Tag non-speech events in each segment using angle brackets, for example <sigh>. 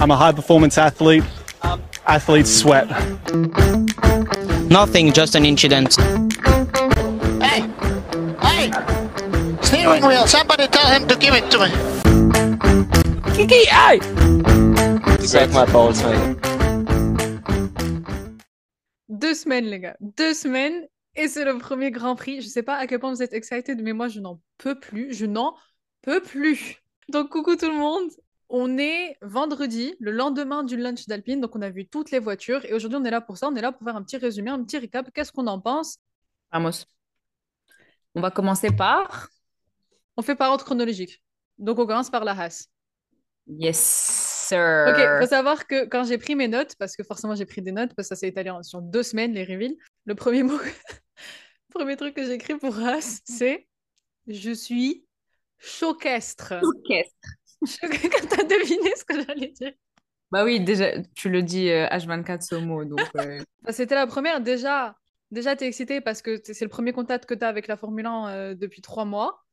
I'm a high performance athlete. Athletes sweat. Nothing, just an incident. Hey! Hey! Steering wheel, somebody tell him to give it to me. Kiki, hey! Suck my balls, mate. Deux semaines, les gars. Deux semaines. Et c'est le premier Grand Prix. Je sais pas à quel point vous êtes excited, mais moi, je n'en peux plus. Je n'en peux plus. Donc, coucou tout le monde. On est vendredi, le lendemain du lunch d'Alpine. Donc, on a vu toutes les voitures. Et aujourd'hui, on est là pour ça. On est là pour faire un petit résumé, un petit récap. Qu'est-ce qu'on en pense? Amos. On va commencer par? On fait par ordre chronologique. Donc, on commence par la Haas. Yes, sir. Ok, faut savoir que quand j'ai pris mes notes, parce que forcément j'ai pris des notes, parce que ça s'est étalé en- sur deux semaines, les reveals, le premier mot, <laughs> premier truc que j'ai écrit pour Haas, c'est Je suis choquestre. Orchestre. Quand t'as deviné ce que j'allais dire. Bah oui, déjà, tu le dis euh, H24 ce mot, donc. euh, Enfin, <laughs> C'était la première, déjà, déjà t'es excité parce que c'est le premier contact que t'as avec la Formule 1 euh, depuis trois mois.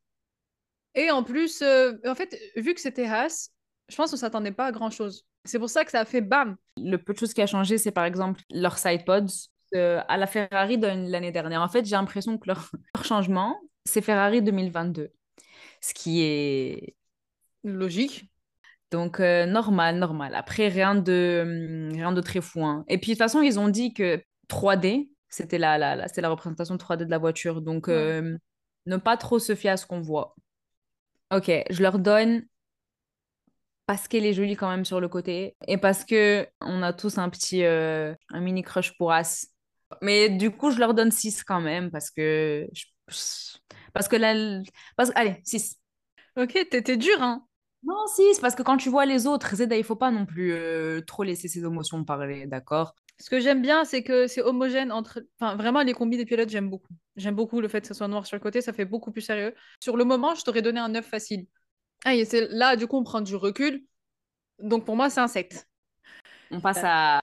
Et en plus, euh, en fait, vu que c'était Haas, je pense qu'on s'attendait pas à grand chose. C'est pour ça que ça a fait bam. Le peu de choses qui a changé, c'est par exemple leurs sidepods. Euh, à la Ferrari de l'année dernière. En fait, j'ai l'impression que leur, <laughs> leur changement, c'est Ferrari 2022. Ce qui est Logique. donc euh, normal, normal. Après, rien de, hum, rien de très fou. hein. Et puis, de toute façon, ils ont dit que 3D, c'était la, la, la- c'est la représentation 3D de la voiture. Donc, Ouais. euh, ne pas trop se fier à ce qu'on voit. Ok, je leur donne parce qu'elle est jolie quand même sur le côté et parce que on a tous un petit un mini crush pour As. Mais du coup, je leur donne 6 quand même parce que je- parce que là parce allez, 6. Ok, t'étais dur, hein. Non, 6 parce que quand tu vois les autres, Zeda, il faut pas non plus euh, trop laisser ses émotions parler, d'accord? Ce que j'aime bien, c'est que c'est homogène entre. Enfin, vraiment, les combis des pilotes, j'aime beaucoup. J'aime beaucoup le fait que ce soit noir sur le côté, ça fait beaucoup plus sérieux. Sur le moment, je t'aurais donné un 9 facile. Ah, et c'est là, du coup, on prend du recul. Donc pour moi, c'est un 7. On passe à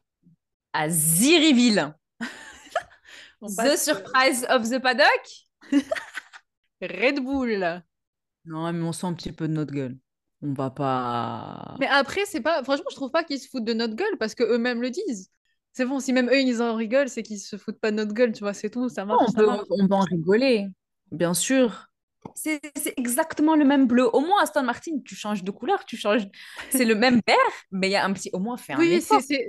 à Ziriville. <laughs> The euh, surprise of the paddock? <laughs> Red Bull. Non, mais on sent un petit peu de notre gueule. On va pas. Mais après, c'est pas. Franchement, je trouve pas qu'ils se foutent de notre gueule parce qu'eux-mêmes le disent. C'est bon, si même eux, ils en rigolent, c'est qu'ils se foutent pas de notre gueule, tu vois, c'est tout, ça marche. on ça peut, marche. on peut en rigoler, bien sûr. C'est c'est exactement le même bleu. Au moins, Aston Martin, tu changes de couleur, tu changes. C'est le même vert, mais il y a un petit. Au moins, fais un Oui, c'est-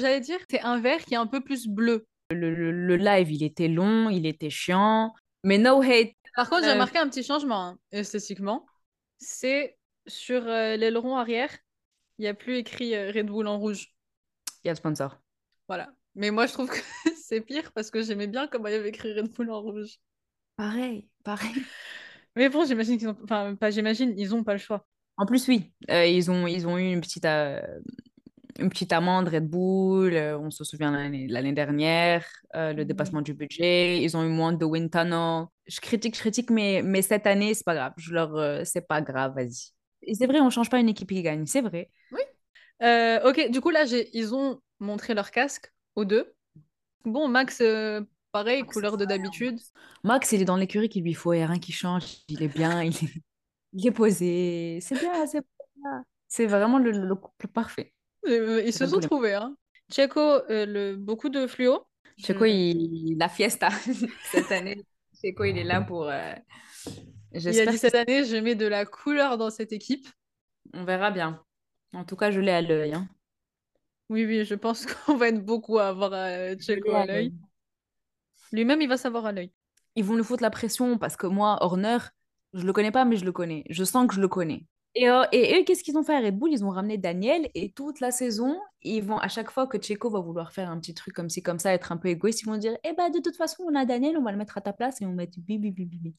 j'allais dire, c'est un vert qui est un peu plus bleu. Le, le- le live, il était long, il était chiant. Mais no hate. Par contre, j'ai Euh, remarqué un petit changement hein, esthétiquement. C'est sur euh, l'aileron arrière, il n'y a plus écrit euh, Red Bull en rouge. Il y a le sponsor. Voilà. Mais moi, je trouve que <laughs> c'est pire parce que j'aimais bien comment il y avait écrit Red Bull en rouge. Pareil, pareil. <laughs> Mais bon, j'imagine qu'ils ont. Enfin, pas j'imagine, ils ont pas le choix. En plus, oui, euh, ils ont, ils ont eu une petite, une petite amende Red Bull. on se souvient l'année l'année dernière, le Mhm. dépassement du budget. Ils ont eu moins de wind tunnel. Je critique, je critique, mais, mais cette année, c'est pas grave. Je leur, c'est pas grave, vas-y. Et c'est vrai, on change pas une équipe qui gagne, c'est vrai. Euh, ok, du coup, là, ils ont montré leur casque aux deux. Bon, Max, euh, pareil, Max, couleur de d'habitude. Max, il est dans l'écurie qu'il lui faut, il n'y a rien qui change. Il est bien, il est, il est posé. C'est bien, c'est bien. C'est vraiment le, le couple parfait. Euh, ils se sont trouvés. Hein. Checo, euh, le... beaucoup de fluo. Checo, il, la fiesta <laughs> cette année. Checo, il est là pour. Il a dit cette année, je mets de la couleur dans cette équipe. On verra bien. En tout cas, je l'ai à l'œil. hein. Oui, oui, je pense <laughs> qu'on va être beaucoup à avoir euh, Checo à l'œil. Lui-même, il va savoir à l'œil. Ils vont nous foutre la pression parce que moi, Horner, je le connais pas, mais je le connais. Je sens que je le connais. Et, euh, et eux, qu'est-ce qu'ils ont fait à Red Bull? Ils ont ramené Daniel et toute la saison, ils vont à chaque fois que Checo va vouloir faire un petit truc comme ci, comme ça, être un peu égoïste, ils vont dire Eh ben, de toute façon, on a Daniel, on va le mettre à ta place et on va mettre bibi, bibi, bibi.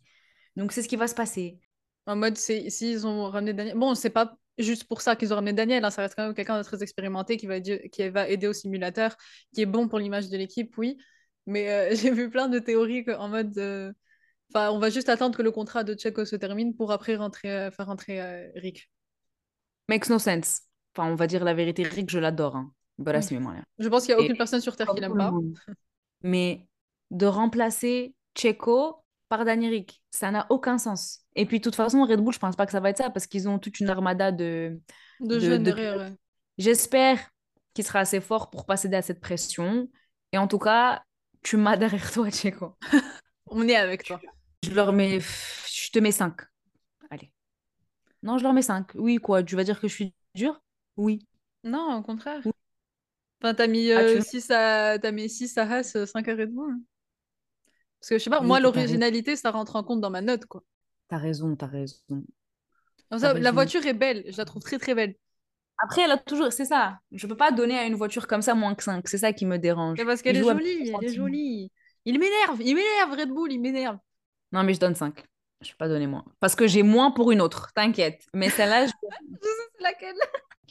Donc, c'est ce qui va se passer. En mode, c'est s'ils ont ramené Daniel. Bon, c'est pas juste pour ça qu'ils ont ramené Daniel, hein, ça reste quand même quelqu'un de très expérimenté qui va, aider- qui va aider au simulateur, qui est bon pour l'image de l'équipe, oui. Mais euh, <laughs> j'ai vu plein de théories que- en mode. euh, Enfin, on va juste attendre que le contrat de Checo se termine pour après rentrer, euh, faire rentrer euh, Rick. Makes no sense. Enfin, on va dire la vérité, Rick, je l'adore. Hein. But that's Oui. me, moi. Je pense qu'il n'y a Et- aucune personne sur Terre qui l'aime pas. <laughs> Mais de remplacer Checo par Danieric, ça n'a aucun sens. Et puis, de toute façon, Red Bull, je pense pas que ça va être ça parce qu'ils ont toute une armada de, De de- jeunes de derrière. ouais. J'espère qu'il sera assez fort pour pas céder à cette pression. Et en tout cas, tu m'as derrière toi, Checo. <laughs> On est avec toi. Je leur mets. Je te mets 5. Allez. Non, je leur mets 5. Oui, quoi Tu vas dire que je suis dur Oui. Non, au contraire. Oui. Enfin, t'as mis Ah, tu- 6 à t'as mis 6 à Haas, 5 à Red Bull. Parce que je sais pas, Oui, moi l'originalité ça rentre en compte dans ma note quoi. T'as raison, t'as raison. Ça, la raison. voiture est belle, je la trouve très très belle. Après, elle a toujours. C'est ça. Je peux pas donner à une voiture comme ça moins que 5. C'est ça qui me dérange. Mais parce qu'elle est jolie, elle est jolie. Il m'énerve, il m'énerve Red Bull, il m'énerve. Non, mais je donne 5. Je peux pas donner moins. Parce que j'ai moins pour une autre, t'inquiète. Mais celle-là, je- <laughs> Je sais c'est laquelle.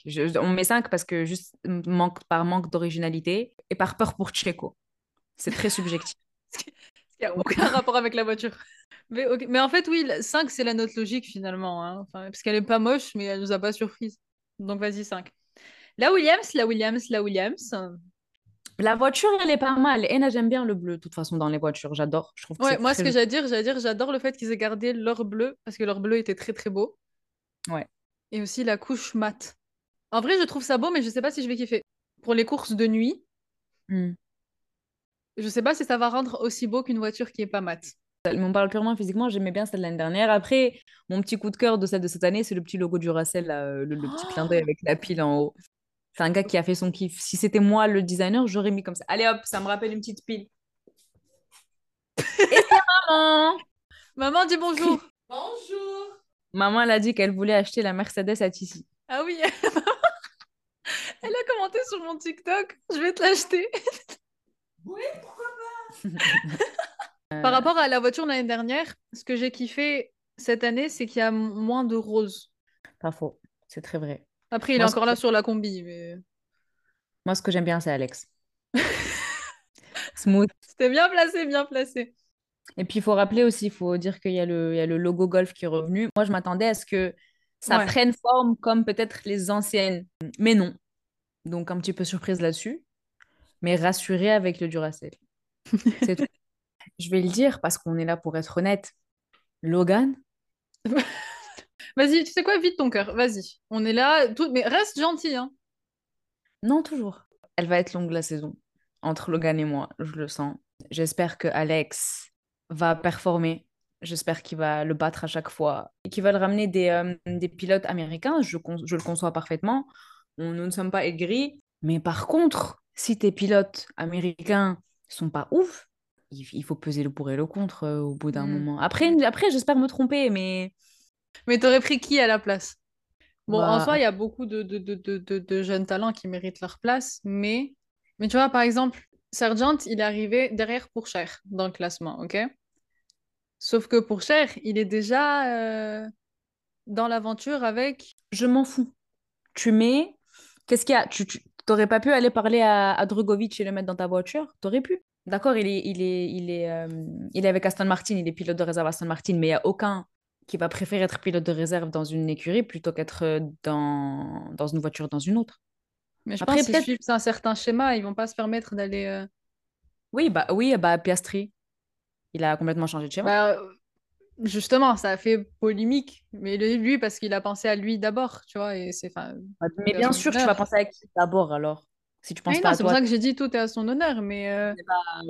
je- on met 5 parce que juste manque, par manque d'originalité et par peur pour Checo. C'est très subjectif. <laughs> Il n'y a aucun <laughs> rapport avec la voiture. Mais, ok, mais en fait, oui, 5, c'est la note logique finalement. hein. Enfin, parce qu'elle est pas moche, mais elle nous a pas surprise. Donc vas-y, 5. La Williams, la Williams, la Williams. La voiture, elle est pas mal. Et j'aime bien le bleu, de toute façon, dans les voitures. J'adore. Je trouve que Ouais, c'est moi, ce que j'allais dire, j'allais dire, j'adore le fait qu'ils aient gardé leur bleu, parce que leur bleu était très très beau. Ouais. Et aussi la couche mat. En vrai, je trouve ça beau, mais je sais pas si je vais kiffer. Pour les courses de nuit, Hmm. Je sais pas si ça va rendre aussi beau qu'une voiture qui est pas mat. Mais on parle purement physiquement, j'aimais bien celle de l'année dernière. Après, mon petit coup de cœur de celle de cette année, c'est le petit logo du Racel, là, euh, le, le petit clin d'œil avec la pile en haut. C'est un gars qui a fait son kiff. Si c'était moi le designer, j'aurais mis comme ça. Allez hop, ça me rappelle une petite pile. Et c'est maman Maman, dis bonjour. <laughs> Bonjour Maman, elle a dit qu'elle voulait acheter la Mercedes à Tissi. ah oui, <laughs> elle a commenté sur mon TikTok. Je vais te l'acheter. <laughs> <laughs> Par rapport à la voiture de l'année dernière, ce que j'ai kiffé cette année, c'est qu'il y a moins de rose. Pas faux, c'est très vrai. Après, il Moi, est encore que- là sur la combi, mais Moi, ce que j'aime bien, c'est Alex. <laughs> Smooth. c'était bien placé, bien placé. Et puis, il faut rappeler aussi, il faut dire qu'il y a le, il y a le logo Golf qui est revenu. Moi, je m'attendais à ce que ça Ouais. prenne forme comme peut-être les anciennes. Mais non. Donc, un petit peu surprise là-dessus. Mais rassurée avec le Duracell. <laughs> C'est tout. Je vais le dire parce qu'on est là pour être honnête. Logan, <laughs> Vas-y, tu sais quoi, vite ton cœur, vas-y. On est là, tout... mais reste gentil, hein. non, toujours. Elle va être longue la saison. Entre Logan et moi, je le sens. J'espère que Alex va performer. J'espère qu'il va le battre à chaque fois. Et qu'il va le ramener des, euh, des pilotes américains. Je, je le conçois parfaitement. On- nous ne sommes pas aigris. Mais par contre, si tes pilotes américains sont pas ouf, il, faut peser le pour et le contre euh, au bout d'un Mm. moment. Après, après j'espère me tromper, mais Mais t'aurais pris qui à la place? Bon, en Bah, soi, il y a beaucoup de, de, de, de, jeunes talents qui méritent leur place, mais... Mais tu vois, par exemple, Sargent, il est arrivé derrière Pourcher dans le classement, ok? Sauf que Pourcher, il est déjà euh, dans l'aventure avec... je m'en fous. Tu mets. Qu'est-ce qu'il y a? Tu, tu t'aurais pas pu aller parler à, à Drogovic et le mettre dans ta voiture? T'aurais pu. D'accord, il est, il est, il est, euh, il est avec Aston Martin, il est pilote de réserve Aston Martin, mais il n'y a aucun qui va préférer être pilote de réserve dans une écurie plutôt qu'être euh, dans, dans une voiture dans une autre. Mais je Après, pense qu'ils suivent un certain schéma, ils vont pas se permettre d'aller... euh, Oui, bah, oui, bah Piastri, il a complètement changé de schéma. Bah, euh, justement, ça a fait polémique, mais lui, parce qu'il a pensé à lui d'abord, tu vois, et c'est... mais bien sûr, tu vas penser à qui d'abord alors Si tu penses Oui, pas non, à c'est pour ça que j'ai dit tout est à son honneur, mais euh,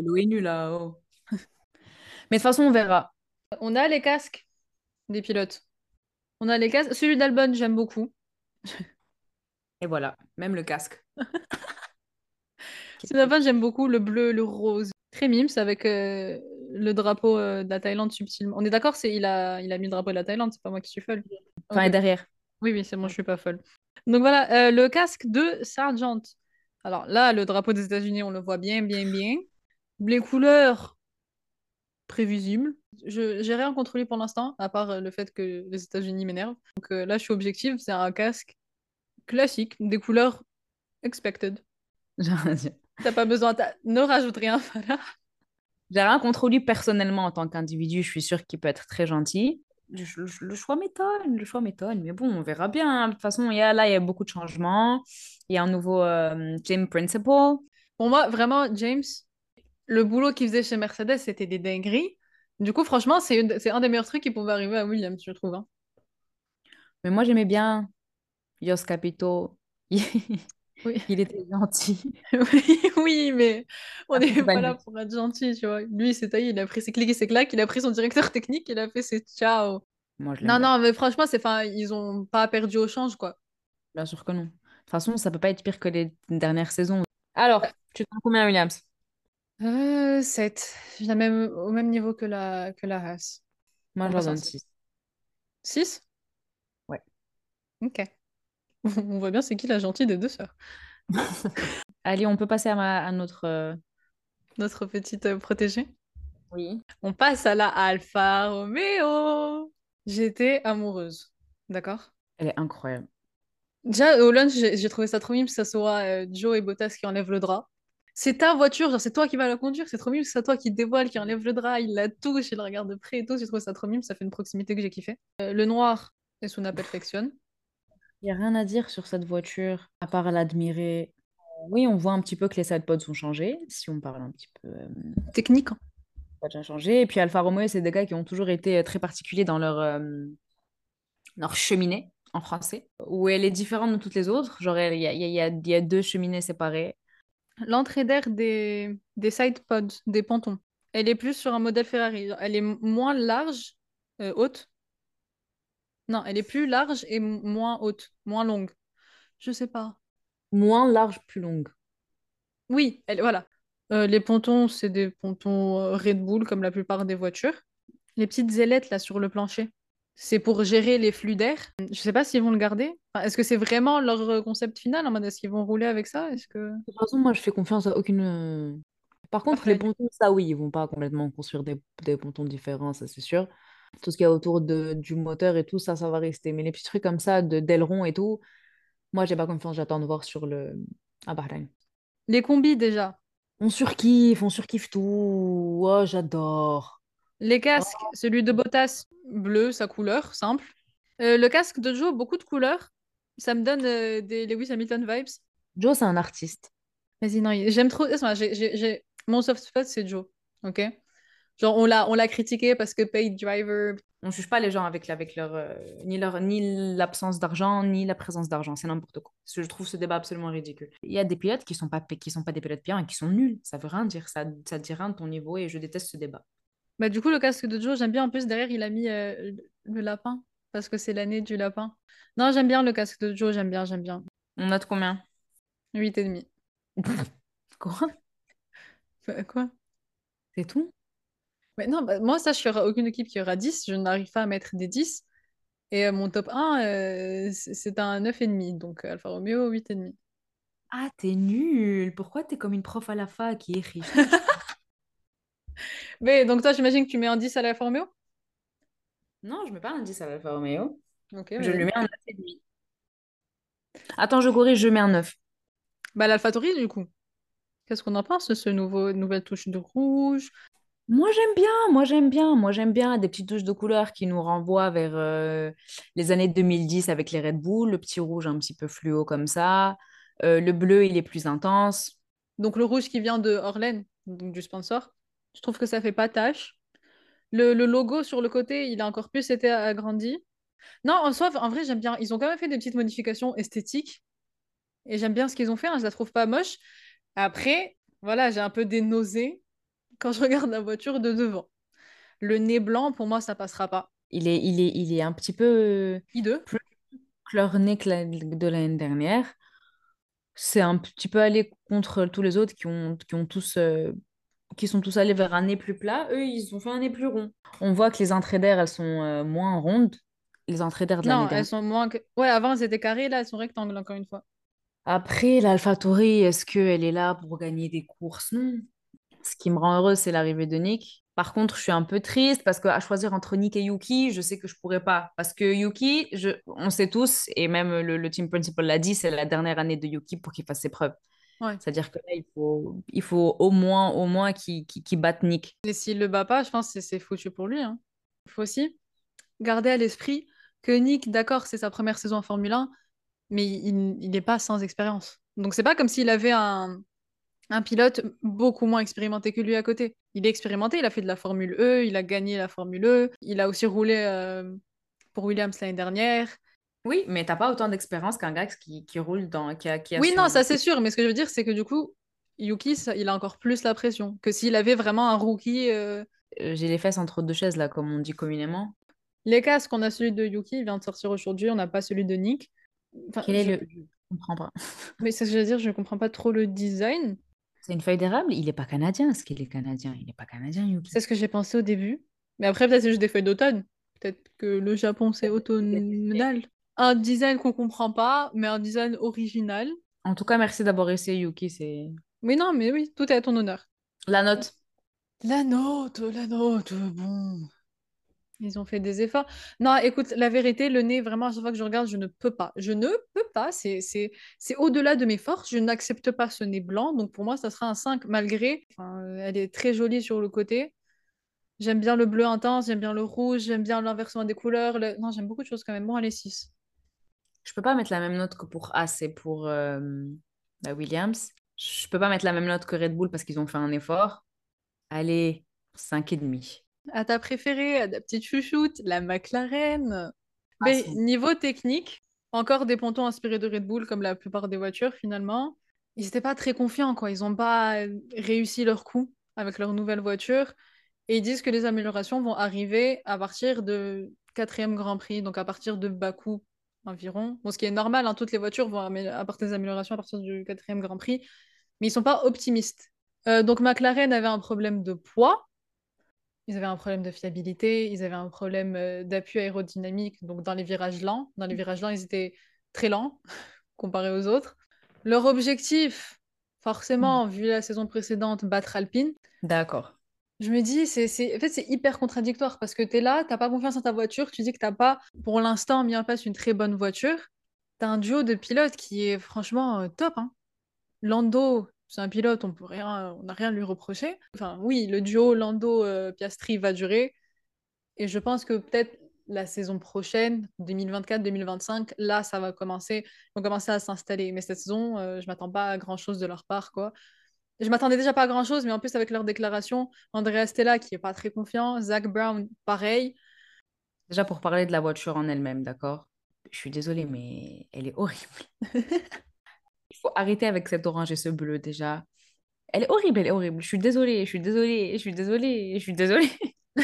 l'ONU là. oh. mais de toute façon, on verra. on a les casques des pilotes. On a les casques. Celui d'Albon, j'aime beaucoup. Et voilà, même le casque. <laughs> Celui d'Albon, j'aime beaucoup le bleu, le rose. Très mimes avec euh, le drapeau euh, de la Thaïlande subtilement. On est d'accord, c'est il a, il a mis le drapeau de la Thaïlande, c'est pas moi qui suis folle. Enfin, Ok. et derrière. Oui, oui, c'est bon, je suis pas folle. Donc voilà, euh, le casque de Sargent. Alors là, le drapeau des États-Unis, on le voit bien, bien, bien. Les couleurs, prévisibles. Je j'ai rien contre lui pour l'instant, à part euh, le fait que les États-Unis m'énervent. Donc euh, là, je suis objective, c'est un casque classique, des couleurs expected. <laughs> T'as pas besoin, ne rajoute rien, <laughs> voilà. J'ai rien contre lui personnellement en tant qu'individu. Je suis sûre qu'il peut être très gentil. Le, le- le choix m'étonne, le choix m'étonne. Mais bon, on verra bien. De toute façon, il y a, là, il y a beaucoup de changements. Il y a un nouveau euh, team principal. Pour moi, vraiment, James, le boulot qu'il faisait chez Mercedes, c'était des dingueries. Du coup, franchement, c'est un des meilleurs trucs qui pouvait arriver à Williams, je trouve. hein. Mais moi, j'aimais bien Yos Capito, <laughs> Oui. il était gentil. <laughs> Oui, oui, mais on n'est c'est pas là pour être gentil, tu vois. Lui, c'est taillé, il a pris ses clics et ses claques, il a pris son directeur technique, il a fait ses ciao. Moi, je l'aime Non, bien. non, mais franchement, c'est, enfin, ils ont pas perdu au change, quoi. Bien sûr que non. De toute façon, ça peut pas être pire que les dernières saisons. Alors, tu te rends combien, Williams? Euh, 7. Je la même, au même niveau que la, que la race. Moi, je donne sept. 6. 6? Ouais. Ok. <laughs> On voit bien c'est qui la gentille des deux sœurs. <laughs> Allez, on peut passer à, ma, à notre... euh, Notre petite euh, protégée. Oui. On passe à la Alfa Romeo. J'étais amoureuse. D'accord? Elle est incroyable. Déjà, au lunch, j'ai trouvé ça trop mime que ça soit euh, Joe et Bottas qui enlèvent le drap. C'est ta voiture, genre c'est toi qui vas la conduire, c'est trop mime que c'est toi qui dévoile, qui enlève le drap, il la touche, il la regarde de près et tout. J'ai trouvé ça trop mime, ça fait une proximité que j'ai kiffé. Euh, le noir est sous perfection. Il n'y a rien à dire sur cette voiture, à part l'admirer. Oui, on voit un petit peu que les sidepods ont changé, si on parle un petit peu... euh, Technique. hein. ça a déjà changé. Et puis Alfa Romeo, c'est des gars qui ont toujours été euh, très particuliers dans leur, euh, leur cheminée, en français, où elle est différente de toutes les autres. Genre, il y a, il y a- y a- y a deux cheminées séparées. L'entrée d'air des, des side pods, des pontons, elle est plus sur un modèle Ferrari. Elle est moins large, euh, haute. Non, elle est plus large et moins haute, moins longue. Je sais pas. Moins large, plus longue. Oui, elle, voilà. Euh, les pontons, c'est des pontons euh, Red Bull, comme la plupart des voitures. Les petites ailettes là sur le plancher, c'est pour gérer les flux d'air. Je sais pas s'ils vont le garder. Enfin, est-ce que c'est vraiment leur euh, concept final en mode est-ce qu'ils vont rouler avec ça? Est-ce que. De toute façon, moi, je fais confiance à aucune... Par contre, les pontons, ça, oui, ils vont pas complètement construire des, des pontons différents, ça, c'est sûr. Tout ce qu'il y a autour de, du moteur et tout, ça, ça va rester. Mais les petits trucs comme ça, de d'aileron et tout, moi, j'ai pas confiance, j'attends de voir sur le... à Bahreïn. Les combis déjà. On surkiffe, on surkiffe tout. Oh, j'adore. Les casques, celui de Bottas, bleu, sa couleur, simple. Euh, le casque de Joe, beaucoup de couleurs. Ça me donne euh, des Lewis Hamilton vibes. Joe, c'est un artiste. Vas-y, non, j'aime trop. Laisse-moi, j'ai- j'ai- j'ai- Mon soft spot, c'est Joe. Ok? Genre, on l'a, on l'a critiqué parce que paid driver. On juge pas les gens avec, avec leur, euh, ni leur ni l'absence d'argent, ni la présence d'argent. C'est n'importe quoi. Je trouve ce débat absolument ridicule. Il y a des pilotes qui sont pas, qui sont pas des pilotes bien et qui sont nuls. Ça veut rien dire. Ça, ça dit rien de ton niveau et je déteste ce débat. Bah, du coup, le casque de Joe, j'aime bien. En plus, derrière, il a mis euh, le lapin parce que c'est l'année du lapin. Non, j'aime bien le casque de Joe, j'aime bien, j'aime bien. On note combien? 8,5. Quoi? Euh, Quoi? C'est tout? Mais non, bah, moi, ça, je suis aucune équipe qui aura 10. Je n'arrive pas à mettre des 10. Et euh, mon top 1, euh, c'est un 9,5. Donc, euh, Alfa Romeo, 8,5. Ah, t'es nul. Pourquoi t'es comme une prof à la fac qui est riche? <laughs> Mais donc, toi, j'imagine que tu mets un 10 à l'Alfa Romeo? Non, je mets pas un 10 à l'Alfa Romeo. Ok, Je vas-y. lui mets un 9,5. Attends, je corrige, je mets un 9. Bah, l'AlphaTauri, du coup. Qu'est-ce qu'on en pense de ce nouveau, nouvelle touche de rouge? Moi j'aime bien, moi j'aime bien, moi j'aime bien des petites touches de couleur qui nous renvoient vers euh, les années 2010 avec les Red Bull, le petit rouge un petit peu fluo comme ça, Euh, le bleu il est plus intense. Donc, le rouge qui vient de Orlen, du sponsor. Je trouve que ça fait pas tâche. Le, le logo sur le côté, il a encore plus été agrandi. Non, en soi, en vrai, j'aime bien. Ils ont quand même fait des petites modifications esthétiques. Et j'aime bien ce qu'ils ont fait. hein, Je la trouve pas moche. Après, voilà, j'ai un peu des nausées quand je regarde la voiture de devant. Le nez blanc, pour moi, ça passera pas. Il est, il est, il est un petit peu I2. plus clarné que la- de l'année dernière. C'est un petit peu aller contre tous les autres qui ont, qui ont tous, euh, qui sont tous allés vers un nez plus plat. Eux, ils ont fait un nez plus rond. On voit que les entrées d'air, elles sont euh, moins rondes. Les entrées d'air de l'année Non, elles sont moins que... Ouais, avant, elles étaient carrées. Là, elles sont rectangles, encore une fois. Après, l'AlphaTauri, est-ce qu'elle est là pour gagner des courses? Non. Ce qui me rend heureuse, c'est l'arrivée de Nick. Par contre, je suis un peu triste parce qu'à choisir entre Nick et Yuki, je sais que je pourrais pas. Parce que Yuki, je... on sait tous, et même le, le team principal l'a dit, c'est la dernière année de Yuki pour qu'il fasse ses preuves. Ouais. C'est-à-dire que là, il faut, il faut au moins, au moins qu'il batte Nick. Et s'il le bat pas, je pense que c'est- c'est foutu pour lui. hein. Il faut aussi garder à l'esprit que Nick, d'accord, c'est sa première saison en Formule 1, mais il n'est pas sans expérience. Donc, c'est pas comme s'il avait un, un pilote beaucoup moins expérimenté que lui à côté. Il est expérimenté, il a fait de la Formule E, il a gagné la Formule E, il a aussi roulé euh, pour Williams l'année dernière. Oui, mais t'as pas autant d'expérience qu'un gars qui, qui roule dans. Qui a, qui a Oui, son- non, ça c'est sûr, mais ce que je veux dire, c'est que du coup, Yuki, ça- il a encore plus la pression que s'il avait vraiment un rookie. euh, Euh, J'ai les fesses entre deux chaises, là, comme on dit communément. Les casques, on a celui de Yuki, il vient de sortir aujourd'hui, on n'a pas celui de Nick. Enfin, Quel est je- le. Je comprends pas. Mais c'est ce que je veux dire, je comprends pas trop le design. C'est une feuille d'érable Il est pas canadien. Est-ce qu'il est canadien Il est pas canadien, Yuki. C'est ce que j'ai pensé au début. Mais après, peut-être c'est juste des feuilles d'automne. Peut-être que le Japon, c'est automnal. Un design qu'on comprend pas, mais un design original. En tout cas, merci d'avoir essayé, Yuki. C'est. Mais non, mais oui, tout est à ton honneur. La note. La note, la note, bon. Ils ont fait des efforts. Non, écoute, la vérité, le nez, vraiment, à chaque fois que je regarde, je ne peux pas. Je ne peux pas. C'est, au-delà de mes forces. Je n'accepte pas ce nez blanc. Donc pour moi, ça sera un 5 malgré. Elle est très jolie sur le côté. J'aime bien le bleu intense, j'aime bien le rouge, j'aime bien l'inversement des couleurs. le- Non, j'aime beaucoup de choses quand même. Bon, allez, 6. Je peux pas mettre la même note que pour As et pour euh, la Williams. Je peux pas mettre la même note que Red Bull parce qu'ils ont fait un effort. Allez, 5,5. À ta préférée, à ta petite chouchoute, la McLaren? Ah, Mais niveau technique, encore des pontons inspirés de Red Bull, comme la plupart des voitures finalement. Ils n'étaient pas très confiants, quoi. Ils n'ont pas euh, réussi leur coup avec leur nouvelle voiture. Et ils disent que les améliorations vont arriver à partir de quatrième Grand Prix, donc à partir de Bakou environ. Bon, ce qui est normal, hein, toutes les voitures vont apporter des améliorations à partir du quatrième Grand Prix, mais ils sont pas optimistes. Euh, donc McLaren avait un problème de poids, ils avaient un problème de fiabilité, ils avaient un problème euh, d'appui aérodynamique, donc dans les virages lents. Dans les virages lents, ils étaient très lents <laughs> comparés aux autres. Leur objectif, forcément, vu la saison précédente, battre Alpine. D'accord. Je me dis, c'est, c'est... En fait, c'est hyper contradictoire parce que tu es là, tu pas confiance en ta voiture, tu dis que tu pas, pour l'instant, mis en place une très bonne voiture. Tu as un duo de pilotes qui est franchement euh, top. hein. Lando, c'est un pilote, on peut rien, on n'a rien à lui reprocher. Enfin, oui, le duo Lando-Piastri va durer. Et je pense que peut-être la saison prochaine, 2024-2025, là, ça va commencer, ils vont commencer à s'installer. Mais cette saison, euh, je m'attends pas à grand-chose de leur part, quoi. Je m'attendais déjà pas à grand-chose, mais en plus avec leur déclaration, Andrea Stella qui est pas très confiant, Zach Brown pareil. Déjà pour parler de la voiture en elle-même, d'accord? Je suis désolée, mais elle est horrible. <laughs> Il faut arrêter avec cet orange et ce bleu déjà. Elle est horrible, elle est horrible. Je suis désolée, je suis désolée, je suis désolée, je suis désolée. <laughs>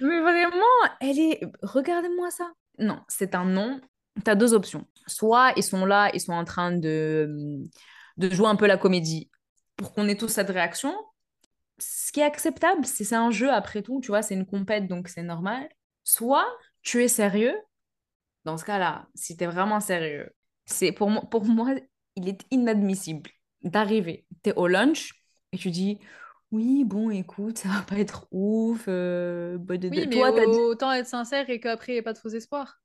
mais vraiment, elle est... Regardez-moi ça. Non, c'est un non. Tu as deux options. Soit ils sont là, ils sont en train de, de jouer un peu la comédie pour qu'on ait tous cette réaction. Ce qui est acceptable, c'est c'est un jeu après tout, tu vois, c'est une compète, donc c'est normal. Soit tu es sérieux, dans ce cas-là, si tu es vraiment sérieux, c'est pour moi, pour moi, il est inadmissible d'arriver, tu es au lunch et tu dis oui, bon, écoute, ça va pas être ouf. euh, bah, de- de- Oui, mais toi, t'as autant être sincère et qu'après, il n'y ait pas de faux espoirs.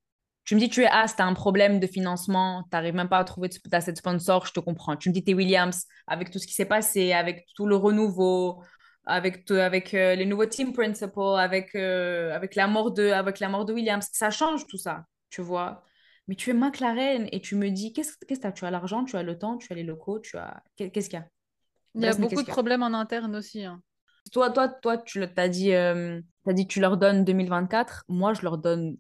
tu me dis, tu es As, tu as un problème de financement, tu n'arrives même pas à trouver de, assez de sponsors, je te comprends. Tu me dis, tu es Williams, avec tout ce qui s'est passé, avec tout le renouveau, avec, avec euh, les nouveaux team principals, avec, euh, avec, la mort de, avec la mort de Williams. Ça change tout ça, tu vois. Mais tu es McLaren et tu me dis, qu'est-ce que tu as Tu as l'argent, tu as le temps, tu as les locaux, tu as... Qu'est- Qu'est-ce qu'il y a? Il y a beaucoup de problèmes en interne aussi. hein. toi, toi, toi, tu le- t'as dit, euh, dit tu leur donnes 2024. Moi, je leur donne,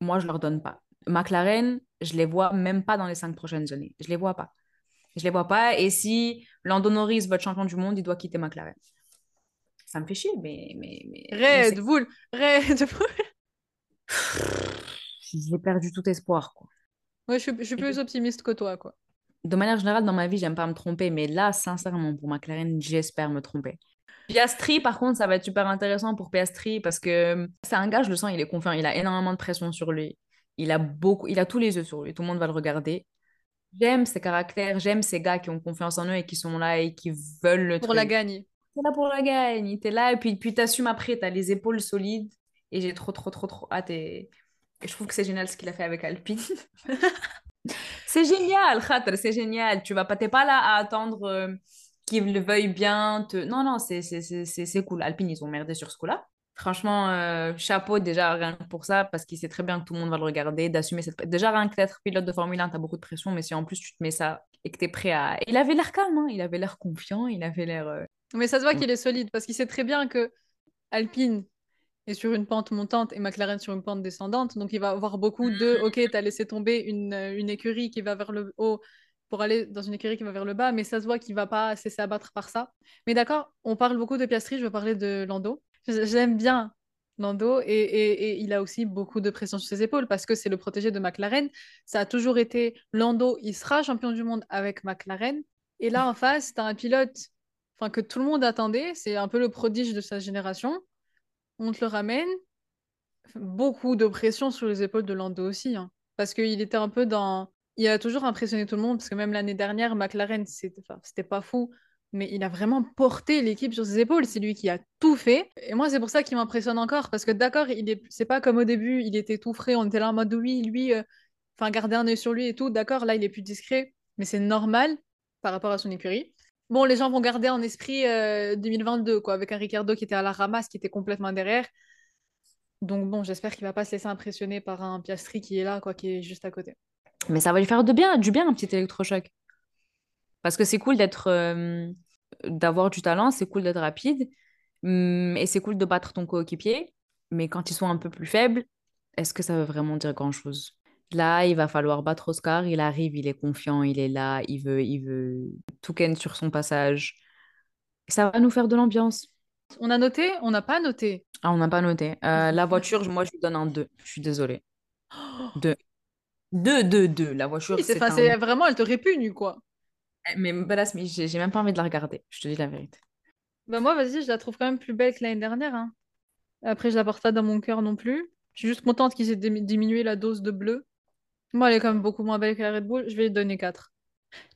moi, je leur donne pas. McLaren, je les vois même pas dans les cinq prochaines années. Je les vois pas. Je les vois pas. Et si Lando Norris veut être champion du monde, il doit quitter McLaren. Ça me fait chier, mais, mais, mais, mais Red Bull, Red Bull. <laughs> j'ai perdu tout espoir, quoi. Ouais, je suis, je suis plus optimiste que toi, quoi. De manière générale, dans ma vie, j'aime pas me tromper, mais là, sincèrement, pour McLaren, j'espère me tromper. Piastri, par contre, ça va être super intéressant pour Piastri parce que c'est un gars, je le sens, il est confiant, il a énormément de pression sur lui. Il a beaucoup, il a tous les yeux sur lui, tout le monde va le regarder. J'aime ses caractères, j'aime ces gars qui ont confiance en eux et qui sont là et qui veulent le Pour truc. la gagne. T'es là pour la gagne, t'es là et puis, puis t'assumes après, t'as les épaules solides et j'ai trop, trop, trop, trop hâte et, et je trouve que c'est génial ce qu'il a fait avec Alpine. <laughs> c'est génial, Khater, c'est génial. Tu vas pas, t'es pas là à attendre euh, qu'ils le veuillent bien. Te... Non, non, c'est, c'est, c'est, c'est c'est cool. Alpine, ils ont merdé sur ce coup-là. Franchement, euh, chapeau déjà rien que pour ça, parce qu'il sait très bien que tout le monde va le regarder, d'assumer cette... Déjà, rien que d'être pilote de Formule 1, t'as beaucoup de pression, mais si en plus tu te mets ça et que t'es prêt à... Il avait l'air calme, hein, il avait l'air confiant, il avait l'air... euh, Mais ça se voit Mm. qu'il est solide parce qu'il sait très bien que Alpine, est sur une pente montante et McLaren sur une pente descendante. Donc, il va avoir beaucoup de OK, tu as laissé tomber une, une écurie qui va vers le haut pour aller dans une écurie qui va vers le bas, mais ça se voit qu'il va pas cesser abattre par ça. Mais d'accord, on parle beaucoup de Piastri, je veux parler de Lando. J'aime bien Lando et, et, et, il a aussi beaucoup de pression sur ses épaules parce que c'est le protégé de McLaren. Ça a toujours été Lando, il sera champion du monde avec McLaren. Et là, en face, tu as un pilote enfin, que tout le monde attendait. C'est un peu le prodige de sa génération. On te le ramène. Beaucoup de pression sur les épaules de Lando aussi. Hein, parce qu'il était un peu dans. Il a toujours impressionné tout le monde parce que même l'année dernière, McLaren, c'était pas fou mais il a vraiment porté l'équipe sur ses épaules. C'est lui qui a tout fait. Et moi, c'est pour ça qu'il m'impressionne encore. Parce que d'accord, il est... c'est pas comme au début, il était tout frais. On était là en mode oui, lui, euh... enfin, garder un œil sur lui et tout. D'accord, là, il est plus discret. Mais c'est normal par rapport à son écurie. Les gens vont garder en esprit euh, 2022, quoi, avec un Ricardo qui était à la ramasse, qui était complètement derrière. Donc bon, j'espère qu'il va pas se laisser impressionner par un Piastri qui est là, quoi, qui est juste à côté. Mais ça va lui faire de bien, du bien, un petit électrochoc. Parce que c'est cool d'être, euh, d'avoir du talent, c'est cool d'être rapide, hum, et c'est cool de battre ton coéquipier. Mais quand ils sont un peu plus faibles, est-ce que ça veut vraiment dire grand-chose? Là, il va falloir battre Oscar. Il arrive, il est confiant, il est là, il veut, il veut tout ken sur son passage. Ça va nous faire de l'ambiance. On a noté On n'a pas noté Ah, on n'a pas noté. Euh, <laughs> la voiture, moi, je lui donne un 2. Je suis désolée. 2. 2, 2, 2. La voiture, c'est c'est un... vraiment, elle te répugne, quoi. Mais Balas, mais j'ai même pas envie de la regarder. Je te dis la vérité. Bah moi, vas-y, je la trouve quand même plus belle que l'année dernière. hein. Après, je la porte pas dans mon cœur non plus. Je suis juste contente qu'ils aient dimi- diminué la dose de bleu. Moi, elle est quand même beaucoup moins belle que la Red Bull. Je vais lui donner 4.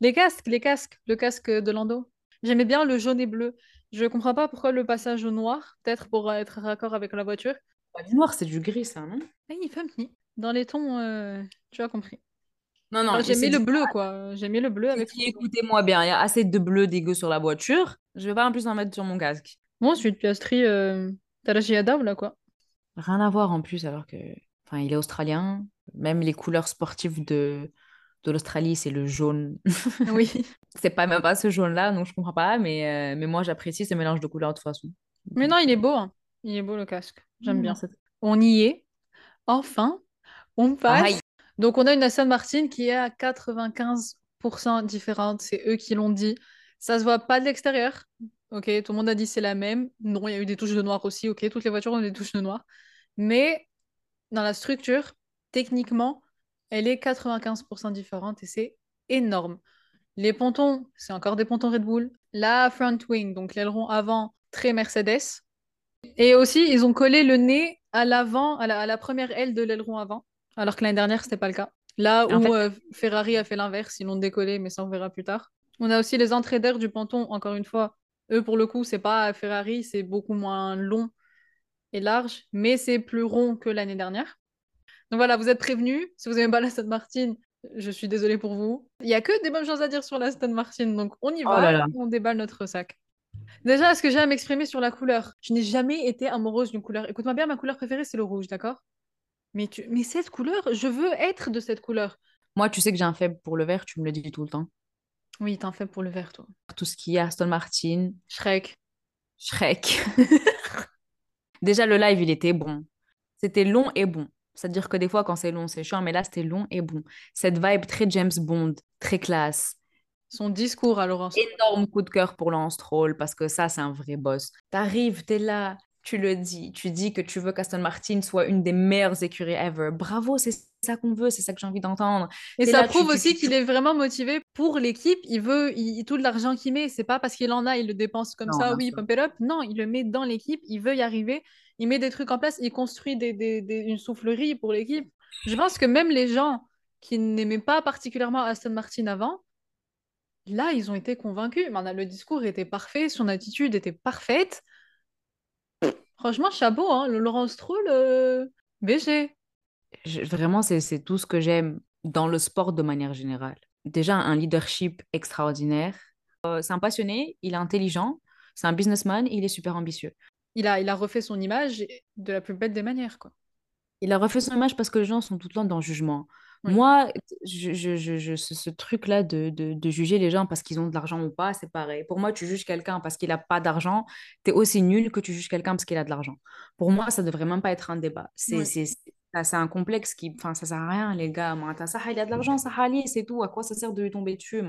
Les casques, les casques, le casque de Lando. J'aimais bien le jaune et bleu. Je comprends pas pourquoi le passage au noir, peut-être pour être raccord avec la voiture. Pas du noir, c'est du gris, ça, non? Il fait un petit. Dans les tons, euh, tu as compris. Non, non, J'aimais le bleu, quoi. J'aimais le bleu avec. Écoutez-moi bien, il y a assez de bleu dégueu sur la voiture. Je vais pas en plus en mettre sur mon casque. Moi, ensuite, Piastri, euh... t'as lâché Yada ou là, quoi Rien à voir en plus, alors que. Enfin, il est australien. Même les couleurs sportives de, de l'Australie, c'est le jaune. <laughs> Oui. <laughs> c'est pas même pas ce jaune-là, donc je comprends pas. Mais, euh, mais moi, j'apprécie ce mélange de couleurs de toute façon. Mais non, il est beau. hein. Il est beau, le casque. J'aime Mmh, bien. c'est- On y est. Enfin, on passe. Aïe. Donc, on a une Aston Martin qui est à 95% différente. C'est eux qui l'ont dit. Ça se voit pas de l'extérieur. Ok, tout le monde a dit c'est la même. Non, il y a eu des touches de noir aussi. Ok, toutes les voitures ont des touches de noir. Mais dans la structure, techniquement, elle est 95% différente et c'est énorme. Les pontons, c'est encore des pontons Red Bull. La front wing, donc l'aileron avant, très Mercedes. Et aussi, ils ont collé le nez à l'avant, à la, à la première aile de l'aileron avant, alors que l'année dernière, c'était pas le cas. Là où fait- euh, Ferrari a fait l'inverse, ils l'ont décollé, mais ça on verra plus tard. On a aussi les entrées d'air du ponton, encore une fois. Eux, pour le coup, c'est pas Ferrari, c'est beaucoup moins long et large, mais c'est plus rond que l'année dernière. Donc voilà, vous êtes prévenus. Si vous aimez pas l'Aston Martin, je suis désolée pour vous. Il y a que des bonnes choses à dire sur l'Aston Martin, donc on y Oh va, là là. on déballe notre sac. Déjà, est-ce que j'ai à m'exprimer sur la couleur Je n'ai jamais été amoureuse d'une couleur. Écoute-moi bien, ma couleur préférée, c'est le rouge, d'accord? Mais, tu... mais cette couleur, je veux être de cette couleur. Moi, tu sais que j'ai un faible pour le vert, tu me le dis tout le temps. Oui, t'en fais pour le vert, toi. Tout ce qui est Aston Martin, Shrek. Shrek. <laughs> Déjà, le live, il était bon. C'était long et bon. C'est-à-dire que des fois, quand c'est long, c'est chiant, mais là, c'était long et bon. Cette vibe très James Bond, très classe. Son discours à Laurence. Énorme coup de cœur pour Lance Stroll, parce que ça, c'est un vrai boss. T'arrives, t'es là, tu le dis. Tu dis que tu veux qu'Aston Martin soit une des meilleures écuries ever. Bravo, c'est ça qu'on veut, c'est ça que j'ai envie d'entendre. Et ça là, prouve tu- aussi tu- qu'il est vraiment motivé pour l'équipe. Il veut il, tout l'argent qu'il met, c'est pas parce qu'il en a, il le dépense comme Non, ça, oui, pump it up. Non, il le met dans l'équipe, il veut y arriver, il met des trucs en place, il construit des, une soufflerie pour l'équipe. Je pense que même les gens qui n'aimaient pas particulièrement Aston Martin avant, là, ils ont été convaincus. Maintenant, le discours était parfait, son attitude était parfaite. Franchement, chapeau, hein, le Laurent Stroll, euh, BG. Vraiment, c'est c'est tout ce que j'aime dans le sport de manière générale. Déjà, un leadership extraordinaire. Euh, c'est un passionné, il est intelligent, c'est un businessman, il est super ambitieux. Il a, il a refait son image de la plus belle des manières, quoi. Il a refait son image parce que les gens sont tout le temps dans le jugement. Oui. Moi, je, je- je- je- ce, ce truc-là de, de, de juger les gens parce qu'ils ont de l'argent ou pas, c'est pareil. Pour moi, tu juges quelqu'un parce qu'il n'a pas d'argent, tu es aussi nul que tu juges quelqu'un parce qu'il a de l'argent. Pour moi, ça devrait même pas être un débat. C'est un complexe qui... Enfin, ça sert à rien, les gars. Ça, il a de l'argent, ça, c'est tout. À quoi ça sert de lui tomber dessus,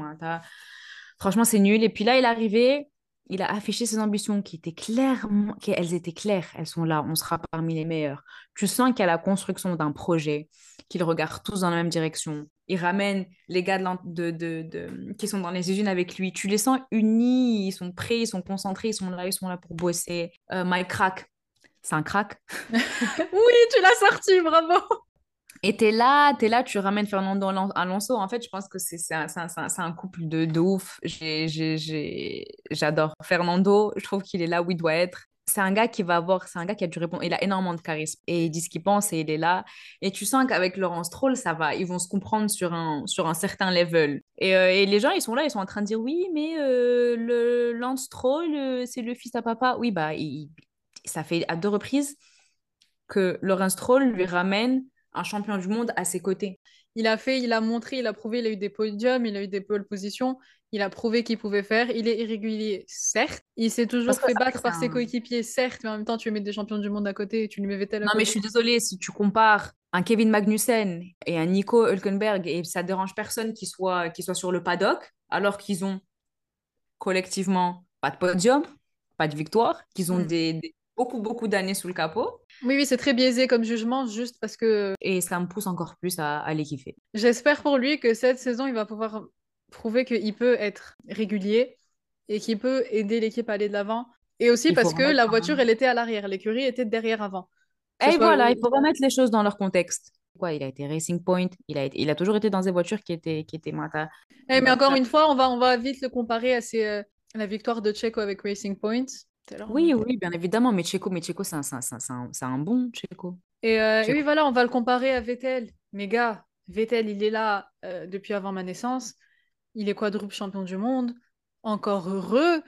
Franchement, c'est nul. Et puis là, il est arrivé, il a affiché ses ambitions qui étaient clairement... Elles étaient claires, elles sont là, on sera parmi les meilleurs. Tu sens qu'il y a la construction d'un projet qu'ils regardent tous dans la même direction. Il ramène les gars de- qui sont dans les usines avec lui. Tu les sens unis, ils sont prêts, ils sont concentrés, ils sont là, ils sont là pour bosser. Euh, Mike Crack, c'est un crack. <laughs> Oui, tu l'as sorti, bravo. Et t'es là, t'es là, tu ramènes Fernando Alon- Alonso. En fait, je pense que c'est un, un- un- couple de, de ouf. J'adore Fernando. Je trouve qu'il est là où il doit être. C'est un gars qui va avoir, c'est un gars qui a du répondre. Il a énormément de charisme et il dit ce qu'il pense et il est là. Et tu sens qu'avec Laurence Stroll, ça va. Ils vont se comprendre sur un, sur un certain level. Et, euh, et les gens, ils sont là, ils sont en train de dire oui, mais euh, le Lance Stroll, euh, c'est le fils à papa. Oui, bah, il- ça fait à deux reprises que Laurence Stroll lui ramène un champion du monde à ses côtés. Il a fait, il a montré, il a prouvé, il a eu des podiums, il a eu des pole positions, il a prouvé qu'il pouvait faire. Il est irrégulier, certes. Il s'est toujours fait battre par ses coéquipiers, certes, mais en même temps, tu mets des champions du monde à côté et tu lui mets Vettel à Non, mais je suis désolée, si tu compares un Kevin Magnussen et un Nico Hülkenberg, et ça dérange personne qu'ils soient, qu'ils soient sur le paddock, alors qu'ils ont collectivement pas de podium, pas de victoire, qu'ils ont Mm. des, des- beaucoup, beaucoup d'années sous le capot. Oui, oui, c'est très biaisé comme jugement, juste parce que Et ça me pousse encore plus à, à les kiffer. j'espère pour lui que cette saison, il va pouvoir prouver qu'il peut être régulier et qu'il peut aider l'équipe à aller de l'avant. Et aussi Il parce que la un- voiture, elle était à l'arrière, l'écurie était derrière avant. Et voilà, il faut remettre les choses dans leur contexte. Quoi, il a été Racing Point, il a, été- il a toujours été dans des voitures qui étaient, qui étaient mata. Eh, mais encore une fois, on va, on va vite le comparer à ses, euh, la victoire de Checo avec Racing Point. Tout à l'heure, on Oui, oui, bien évidemment, mais Checo, mais Checo, c'est un, c'est un- c'est un- c'est bon Checo. Et, euh, et oui, voilà, on va le comparer à Vettel. Mais gars, Vettel, il est là euh, depuis avant ma naissance. Il est quadruple champion du monde. Encore heureux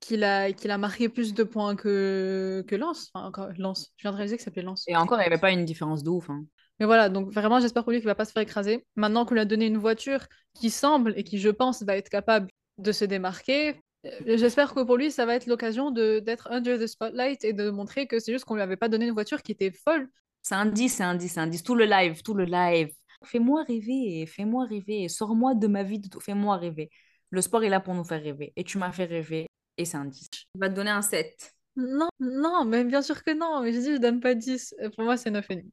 qu'il a, qu'il a marqué plus de points que, que Lance. Enfin, encore, Lance. Je viens de réaliser que ça s'appelait Lance. Et encore, il n'y avait pas une différence de ouf. hein. Mais voilà, donc vraiment, j'espère pour lui qu'il va pas se faire écraser. Maintenant qu'on lui a donné une voiture qui semble et qui, je pense, va être capable de se démarquer, j'espère que pour lui, ça va être l'occasion d'être under the spotlight et de montrer que c'est juste qu'on lui avait pas donné une voiture qui était folle. C'est un 10, c'est un 10, c'est un 10. Tout le live, tout le live. Fais-moi rêver, fais-moi rêver. Sors-moi de ma vie, de tout- fais-moi rêver. Le sport est là pour nous faire rêver. Et tu m'as fait rêver. Et c'est un 10. Il va te donner un 7. Non, non, mais bien sûr que non. Mais j'ai dit, je donne pas 10. Euh, Pour moi, c'est 9 et demi.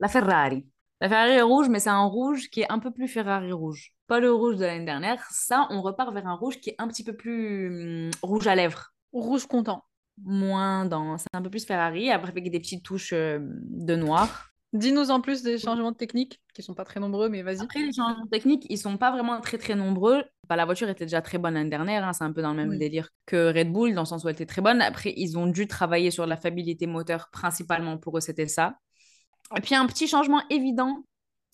La Ferrari. La Ferrari est rouge, mais c'est un rouge qui est un peu plus Ferrari rouge. Pas le rouge de l'année dernière. Ça, on repart vers un rouge qui est un petit peu plus hum, rouge à lèvres. Rouge content. Moins dense. C'est un peu plus Ferrari. Après, avec des petites touches euh, de noir. Dis-nous en plus des changements de technique, qui sont pas très nombreux, mais vas-y. Après, les changements techniques, ils sont pas vraiment très très nombreux. Bah, la voiture était déjà très bonne l'année dernière, hein, c'est un peu dans le même Oui. délire que Red Bull, dans le sens où elle était très bonne. Après, ils ont dû travailler sur la fiabilité moteur, principalement pour eux, c'était ça. Et puis, un petit changement évident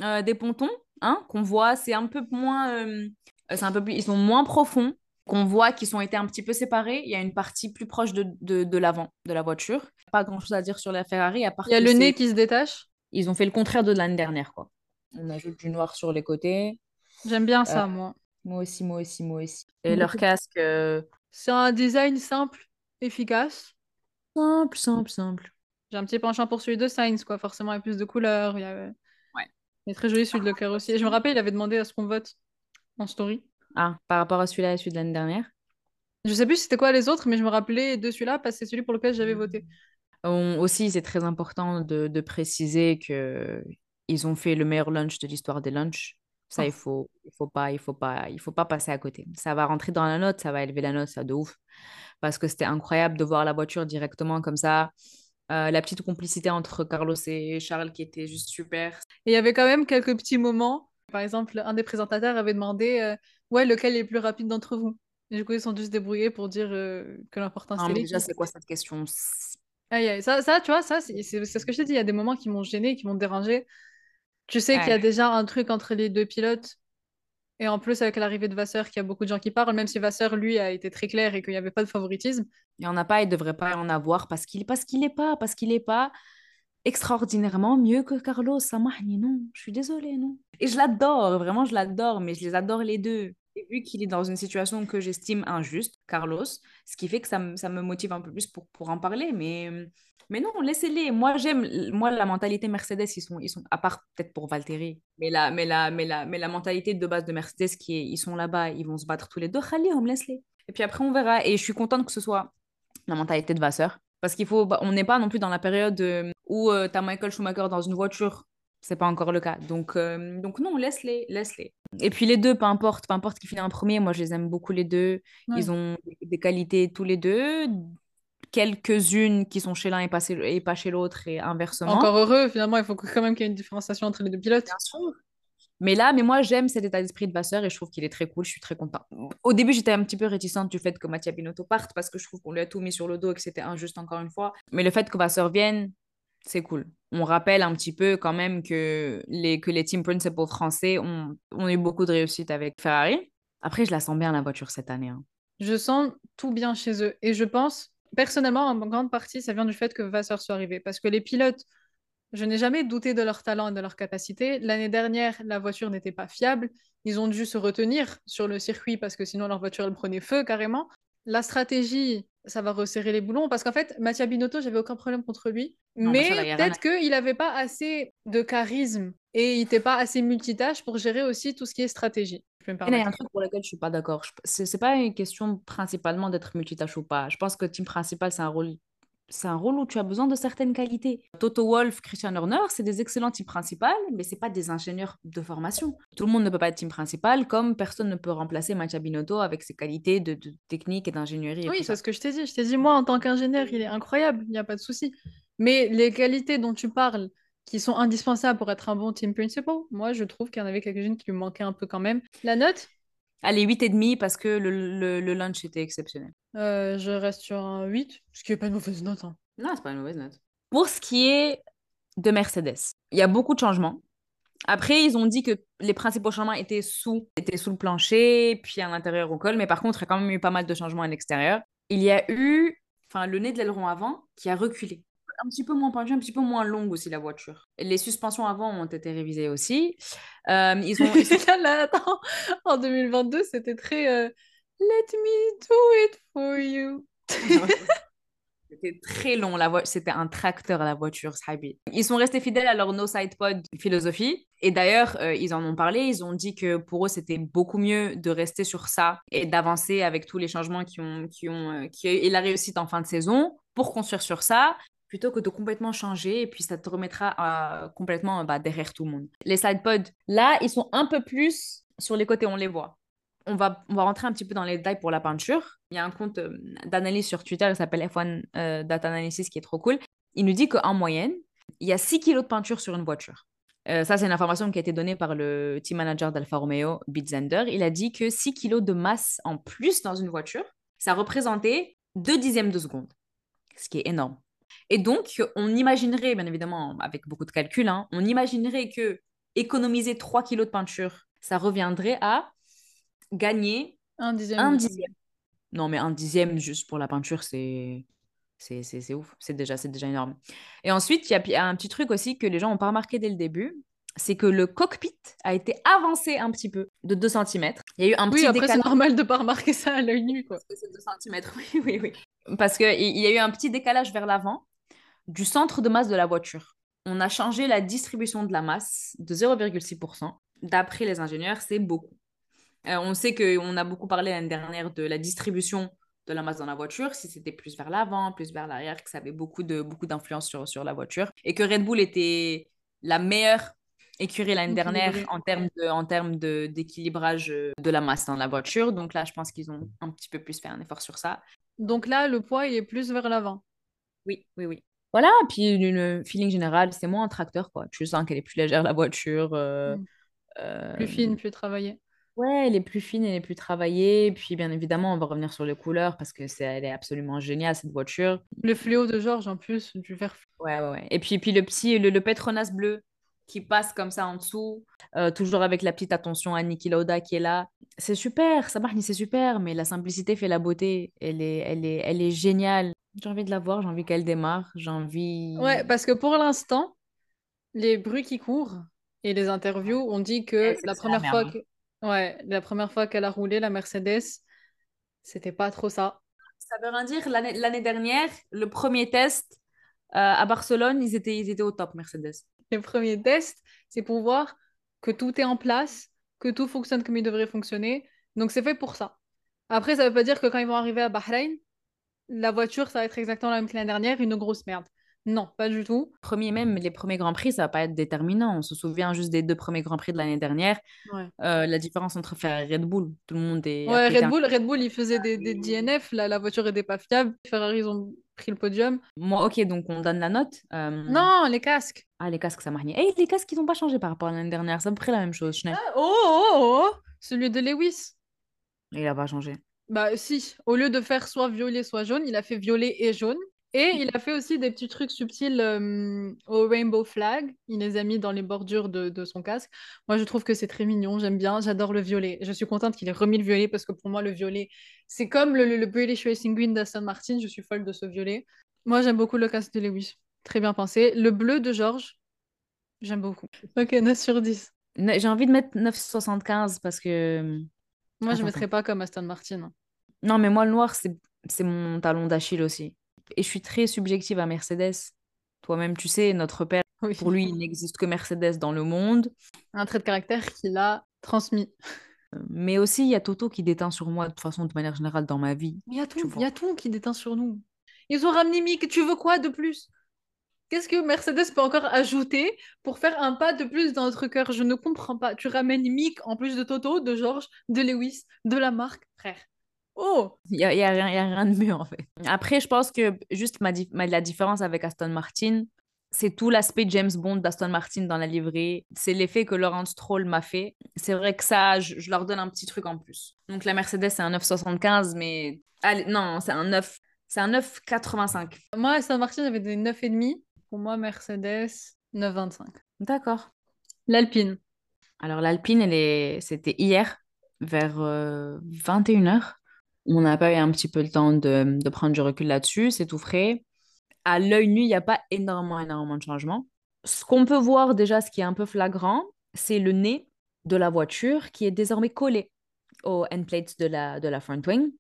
euh, des pontons, hein, qu'on voit, c'est un peu moins. euh, c'est un peu plus, ils sont moins profonds, qu'on voit qu'ils ont été un petit peu séparés. Il y a une partie plus proche de, de, de l'avant de la voiture. Pas grand chose à dire sur la Ferrari, à part Il y a le nez qui se détache. Ils ont fait le contraire de l'année dernière, quoi. On ajoute du noir sur les côtés. J'aime bien ça, Euh, moi. Moi aussi, moi aussi, moi aussi. Et Beaucoup. leur casque, euh, C'est un design simple, efficace. simple, simple, simple. J'ai un petit penchant pour celui de Sainz, quoi. Forcément, il y a plus de couleurs. Il, y a... Il est très joli celui de Leclerc aussi. Et je me rappelle, il avait demandé à ce qu'on vote en story. Ah, par rapport à celui-là et celui de l'année dernière. Je sais plus c'était quoi les autres, mais je me rappelais de celui-là parce que c'est celui pour lequel j'avais voté. On- aussi, c'est très important de, de préciser que ils ont fait le meilleur lunch de l'histoire des lunchs. Ça, Oh. il faut, il faut pas, il faut pas, il faut pas passer à côté. Ça va rentrer dans la note, ça va élever la note, ça de ouf. Parce que c'était incroyable de voir la voiture directement comme ça. Euh, la petite complicité entre Carlos et Charles qui était juste super. Et il y avait quand même quelques petits moments. Par exemple, un des présentateurs avait demandé euh, Ouais, lequel est le plus rapide d'entre vous? Et du coup, ils sont dû se débrouiller pour dire euh, que l'important c'était mais déjà, c'est quoi cette question? C'est- Aïe, aïe. Ça, ça, tu vois, ça, c'est c'est- c'est ce que je t'ai dit. Il y a des moments qui m'ont gêné, qui m'ont dérangé. Tu sais qu'il y a déjà un truc entre les deux pilotes. Et en plus, avec l'arrivée de Vasseur, qu'il y a beaucoup de gens qui parlent, même si Vasseur, lui, a été très clair et qu'il n'y avait pas de favoritisme. Il n'y en a pas, il ne devrait pas en avoir parce qu'il parce qu'il est pas, parce qu'il est pas. extraordinairement mieux que Carlos. Samahni, non. Je suis désolée, non. Et je l'adore, vraiment, je l'adore, mais je les adore les deux. Vu qu'il est dans une situation que j'estime injuste, Carlos, ce qui fait que ça, me- ça me motive un peu plus pour, pour en parler. Mais, mais non, laissez-les. Moi, j'aime, moi, la mentalité Mercedes, ils sont, ils sont à part peut-être pour Valtteri, mais la, mais, la, mais, la, mais la mentalité de base de Mercedes, qui est, ils sont là-bas, ils vont se battre tous les deux. Khalihom, laisse-les. Et puis après, on verra. Et je suis contente que ce soit la mentalité de Vasseur. Parce qu'il faut, bah, on n'est pas non plus dans la période euh, où tu as Michael Schumacher dans une voiture. C'est pas encore le cas. Donc, euh, donc non, laisse-les, laisse-les. Et puis les deux, peu importe, peu importe qui finit en premier, moi je les aime beaucoup les deux. Ouais. Ils ont des qualités tous les deux. Quelques-unes qui sont chez l'un et pas, chez- et pas chez l'autre et inversement. Encore heureux, finalement, il faut quand même qu'il y ait une différenciation entre les deux pilotes. Bien sûr. Mais là, mais moi, j'aime cet état d'esprit de Vasseur et je trouve qu'il est très cool. Je suis très contente. Au début, j'étais un petit peu réticente du fait que Mattia Binotto parte parce que je trouve qu'on lui a tout mis sur le dos et que c'était injuste encore une fois. Mais le fait que Vasseur vienne, c'est cool. On rappelle un petit peu quand même que les, que les team principals français ont, ont eu beaucoup de réussite avec Ferrari. Après, je la sens bien la voiture cette année. hein. Je sens tout bien chez eux. Et je pense, personnellement, en grande partie, ça vient du fait que Vasseur soit arrivé. Parce que les pilotes, je n'ai jamais douté de leur talent et de leur capacité. L'année dernière, la voiture n'était pas fiable. Ils ont dû se retenir sur le circuit parce que sinon leur voiture, elle prenait feu carrément. La stratégie, ça va resserrer les boulons. Parce qu'en fait, Mattia Binotto, j'avais aucun problème contre lui. Non, mais peut-être qu'il n'avait pas assez de charisme et il n'était pas assez multitâche pour gérer aussi tout ce qui est stratégie. Je peux me Et là, il y a un truc pour lequel je suis pas d'accord. Je- c'est pas une question principalement d'être multitâche ou pas. Je pense que team principal, c'est un rôle, c'est un rôle où tu as besoin de certaines qualités. Toto Wolff, Christian Horner, c'est des excellents team principal, mais c'est pas des ingénieurs de formation. Tout le monde ne peut pas être team principal, comme personne ne peut remplacer Mattia Binotto avec ses qualités de, de technique et d'ingénierie. Oui, c'est ce que je t'ai dit. Je t'ai dit, moi, en tant qu'ingénieur, il est incroyable, il n'y a pas de souci. Mais les qualités dont tu parles, qui sont indispensables pour être un bon team principal, moi, je trouve qu'il y en avait quelques-unes qui lui manquaient un peu quand même. La note, Allez, 8,5 parce que le, le, le lunch était exceptionnel. euh, je reste sur un 8, ce qui n'est pas une mauvaise note. hein. Non, c'est pas une mauvaise note. Pour ce qui est de Mercedes, il y a beaucoup de changements. Après, ils ont dit que les principaux changements étaient sous, étaient sous le plancher, puis à l'intérieur au col, mais par contre, il y a quand même eu pas mal de changements à l'extérieur. Il y a eu enfin, le nez de l'aileron avant qui a reculé. Un petit peu moins pendu, un petit peu moins longue aussi la voiture. Les suspensions avant ont été révisées aussi. Euh, ils ont, <laughs> là, là, attends, en 2022, c'était très euh, Let me do it for you. <laughs> C'était très long, la c'était un tracteur la voiture, Sahabi. Ils sont restés fidèles à leur no side pod philosophie. Et d'ailleurs, euh, ils en ont parlé, ils ont dit que pour eux, c'était beaucoup mieux de rester sur ça et d'avancer avec tous les changements qui ont, qui ont, euh, qui et la réussite en fin de saison pour construire sur ça plutôt que de complètement changer et puis ça te remettra euh, complètement bah, derrière tout le monde. Les side pods, là, ils sont un peu plus sur les côtés, on les voit. On va, on va rentrer un petit peu dans les détails pour la peinture. Il y a un compte euh, d'analyse sur Twitter, il s'appelle F1 euh, Data Analysis, qui est trop cool. Il nous dit qu'en moyenne, il y a 6 kilos de peinture sur une voiture. Ça, c'est une information qui a été donnée par le team manager d'Alfa Romeo, Bitzender. Il a dit que 6 kilos de masse en plus dans une voiture, ça représentait 2 dixièmes de seconde, ce qui est énorme. Et donc, on imaginerait, bien évidemment, avec beaucoup de calculs, hein, on imaginerait que économiser 3 kilos de peinture, ça reviendrait à gagner Un dixième. un dixième. Non, mais un dixième juste pour la peinture, c'est c'est c'est- c'est ouf. C'est déjà, c'est déjà énorme. Et ensuite, il y a- un petit truc aussi que les gens n'ont pas remarqué dès le début, c'est que le cockpit a été avancé un petit peu de 2 cm. Il y a eu un Oui, petit après, c'est normal de pas remarquer ça à l'œil nu, quoi. Parce que c'est 2 cm, <laughs> oui, oui, oui. Parce qu'il il y a eu un petit décalage vers l'avant du centre de masse de la voiture. On a changé la distribution de la masse de 0,6%. D'après les ingénieurs, c'est beaucoup. Euh, on sait qu'on a beaucoup parlé l'année dernière de la distribution de la masse dans la voiture, si c'était plus vers l'avant, plus vers l'arrière, que ça avait beaucoup de beaucoup d'influence sur, sur la voiture. Et que Red Bull était la meilleure écurie l'année dernière en termes de, en termes de, d'équilibrage euh, de la masse dans la voiture. Donc là, je pense qu'ils ont un petit peu plus fait un effort sur ça. Donc là, le poids, il est plus vers l'avant. Oui, oui, oui. Voilà, puis le feeling général, c'est moins un tracteur, quoi. Tu sens qu'elle est plus légère, la voiture. euh, Mm. euh, Plus fine, plus travaillée. Ouais, elle est plus fine, elle est plus travaillée. Puis bien évidemment, on va revenir sur les couleurs parce que c'est, elle est absolument géniale, cette voiture. Le fléau de Georges, en plus, du vert. Ouais, ouais, ouais. Et puis, puis le petit, le, le Petronas bleu qui passe comme ça en dessous, euh, toujours avec la petite attention à Niki Lauda qui est là. C'est super, ça marche, c'est super, mais la simplicité fait la beauté. Elle est, elle est, elle est géniale. J'ai envie de la voir, j'ai envie qu'elle démarre, j'ai envie... Ouais, parce que pour l'instant, les bruits qui courent et les interviews ont dit que Ouais, la que première la fois que... Ouais, la première fois qu'elle a roulé la Mercedes, c'était pas trop ça. Ça veut rien dire, l'année l'année dernière, le premier test euh, à Barcelone, ils étaient, ils étaient au top, Mercedes. Les premiers tests, c'est pour voir que tout est en place, que tout fonctionne comme il devrait fonctionner. Donc c'est fait pour ça. Après, ça veut pas dire que quand ils vont arriver à Bahreïn, la voiture, ça va être exactement la même que l'année dernière, une grosse merde. Non, pas du tout. Premier même, les premiers Grands Prix, ça va pas être déterminant. On se souvient juste des deux premiers Grands Prix de l'année dernière. Ouais. Euh, la différence entre Ferrari et Red Bull, tout le monde est... Ouais, Red Bull, Red Bull, ils faisaient des, des DNF, là, la voiture était pas fiable. Ferrari, ils ont pris le podium. Moi, ok, donc on donne la note. Euh, Non, les casques. Ah, les casques, ça m'a rien. Eh, les casques, ils n'ont pas changé par rapport à l'année dernière. C'est à peu près la même chose. Ah, oh, oh, oh, oh, celui de Lewis. Il a pas changé. Bah si, au lieu de faire soit violet, soit jaune, il a fait violet et jaune. Et il a fait aussi des petits trucs subtils euh, au rainbow flag. Il les a mis dans les bordures de, de son casque. Moi, je trouve que c'est très mignon. J'aime bien. J'adore le violet. Je suis contente qu'il ait remis le violet parce que pour moi, le violet, c'est comme le, le- British Racing Green d'Aston Martin. Je suis folle de ce violet. Moi, j'aime beaucoup le casque de Lewis. Très bien pensé. Le bleu de George, j'aime beaucoup. Ok, 9 sur 10. Ne- J'ai envie de mettre 9,75 parce que... Moi, je ne mettrais pas comme Aston Martin. Non, mais moi, le noir, c'est mon talon d'Achille aussi. Et je suis très subjective à Mercedes. Toi-même, tu sais, notre père, Oui. pour lui, il n'existe que Mercedes dans le monde. Un trait de caractère qu'il a transmis. Mais aussi, il y a Toto qui déteint sur moi de toute façon, de manière générale, dans ma vie. Il y a tout, il y a tout qui déteint sur nous. Ils ont ramené Mick, tu veux quoi de plus? Qu'est-ce que Mercedes peut encore ajouter pour faire un pas de plus dans notre cœur? Je ne comprends pas. Tu ramènes Mick en plus de Toto, de George, de Lewis, de la marque, frère. Oh Il n'y a, y a rien, y a rien de mieux, en fait. Après, je pense que juste ma, dif- ma- la différence avec Aston Martin, c'est tout l'aspect James Bond d'Aston Martin dans la livrée. C'est l'effet que Laurent Stroll m'a fait. C'est vrai que ça, je, je leur donne un petit truc en plus. Donc la Mercedes, c'est un 9,75, mais... Allez, non, c'est un 9... C'est un 9,85. Moi, Aston Martin, j'avais des 9,5. Pour moi, Mercedes, 9,25. D'accord. L'Alpine. Alors l'Alpine, elle est... c'était hier, vers 21h. On n'a pas eu un petit peu le temps de, de prendre du recul là-dessus, c'est tout frais. À l'œil nu, il n'y a pas énormément, énormément de changements. Ce qu'on peut voir déjà, ce qui est un peu flagrant, c'est le nez de la voiture qui est désormais collé aux end plates de la, de la front wing.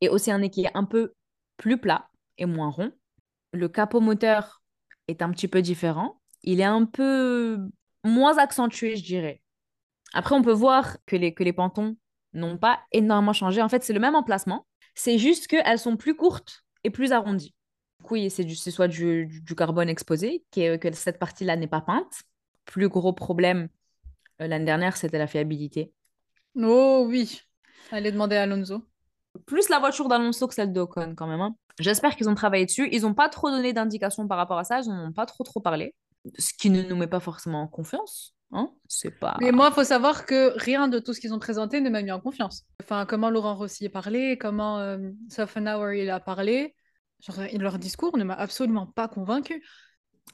Et aussi un nez qui est un peu plus plat et moins rond. Le capot moteur est un petit peu différent. Il est un peu moins accentué, je dirais. Après, on peut voir que les, que les pantons n'ont pas énormément changé. En fait, c'est le même emplacement. C'est juste qu'elles sont plus courtes et plus arrondies. Du coup, c'est soit du, du- du carbone exposé, qui est- que cette partie-là n'est pas peinte. Plus gros problème euh, l'année dernière, c'était la fiabilité. Oh oui. Allez demander à Alonso. Plus la voiture d'Alonso que celle d'Ocon, quand même. hein. J'espère qu'ils ont travaillé dessus. Ils n'ont pas trop donné d'indications par rapport à ça. Ils n'en ont pas trop, trop parlé. Ce qui ne nous met pas forcément en confiance. Hein c'est pas... Mais moi, il faut savoir que rien de tout ce qu'ils ont présenté ne m'a mis en confiance. Enfin, comment Laurent Rossi a parlé, comment euh, il a parlé. Genre, leur discours ne m'a absolument pas convaincu.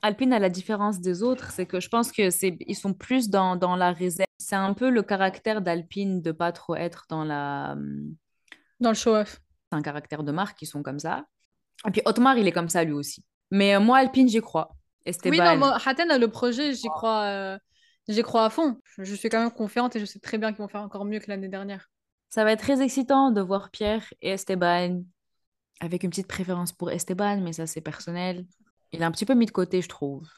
Alpine, à la différence des autres, c'est que je pense que c'est ils sont plus dans, dans la réserve. C'est un peu le caractère d'Alpine de pas trop être dans la. hum, Dans le show-off. C'est un caractère de marque, ils sont comme ça. Et puis Otmar, il est comme ça lui aussi. Mais euh, moi, Alpine, j'y crois. Esteban, Oui, non, moi, Hatten a le projet, j'y crois, euh, j'y crois à fond. Je, je suis quand même confiante et je sais très bien qu'ils vont faire encore mieux que l'année dernière. ça va être très excitant de voir Pierre et Esteban avec une petite préférence pour Esteban, mais ça, c'est personnel. Il est un petit peu mis de côté, je trouve.